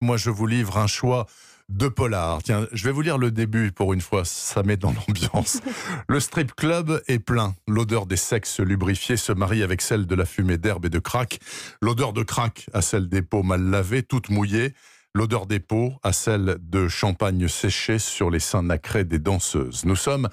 moi je vous livre un choix de polar. Tiens, je vais vous lire le début pour une fois, ça met dans l'ambiance. Le strip club est plein. L'odeur des sexes lubrifiés se marie avec celle de la fumée d'herbe et de crack. L'odeur de crack à celle des peaux mal lavées, toutes mouillées. L'odeur des peaux à celle de champagne séché sur les seins nacrés des danseuses. Nous sommes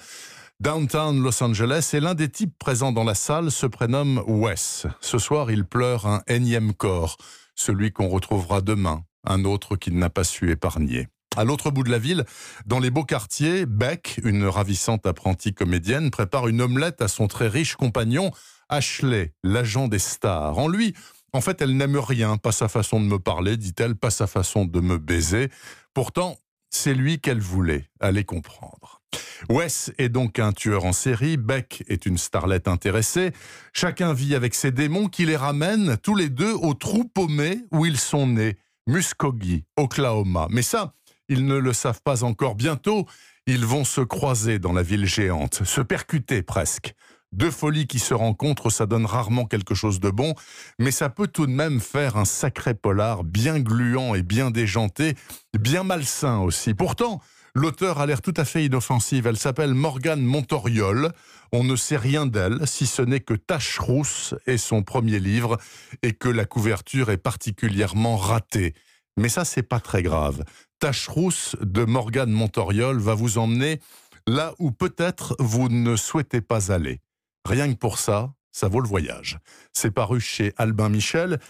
downtown Los Angeles et l'un des types présents dans la salle se prénomme Wes. Ce soir, il pleure un énième corps, celui qu'on retrouvera demain, un autre qu'il n'a pas su épargner. À l'autre bout de la ville, dans les beaux quartiers, Beck, une ravissante apprentie comédienne, prépare une omelette à son très riche compagnon, Ashley, l'agent des stars. En lui, en fait, elle n'aime rien, pas sa façon de me parler, dit-elle, pas sa façon de me baiser. Pourtant, c'est lui qu'elle voulait, aller comprendre. Wes est donc un tueur en série, Beck est une starlette intéressée. Chacun vit avec ses démons qui les ramènent tous les deux au trou paumé où ils sont nés, Muskogee, Oklahoma. Mais ça, ils ne le savent pas encore. Bientôt, ils vont se croiser dans la ville géante, se percuter presque. Deux folies qui se rencontrent, ça donne rarement quelque chose de bon, mais ça peut tout de même faire un sacré polar bien gluant et bien déjanté, bien malsain aussi. Pourtant, l'auteur a l'air tout à fait inoffensive. Elle s'appelle Morgane Montoriol. On ne sait rien d'elle, si ce n'est que Tache Rousse est son premier livre et que la couverture est particulièrement ratée. Mais ça, c'est pas très grave. Tache rousse de Morgane Montoriol va vous emmener là où peut-être vous ne souhaitez pas aller. Rien que pour ça, ça vaut le voyage. C'est paru chez Albin Michel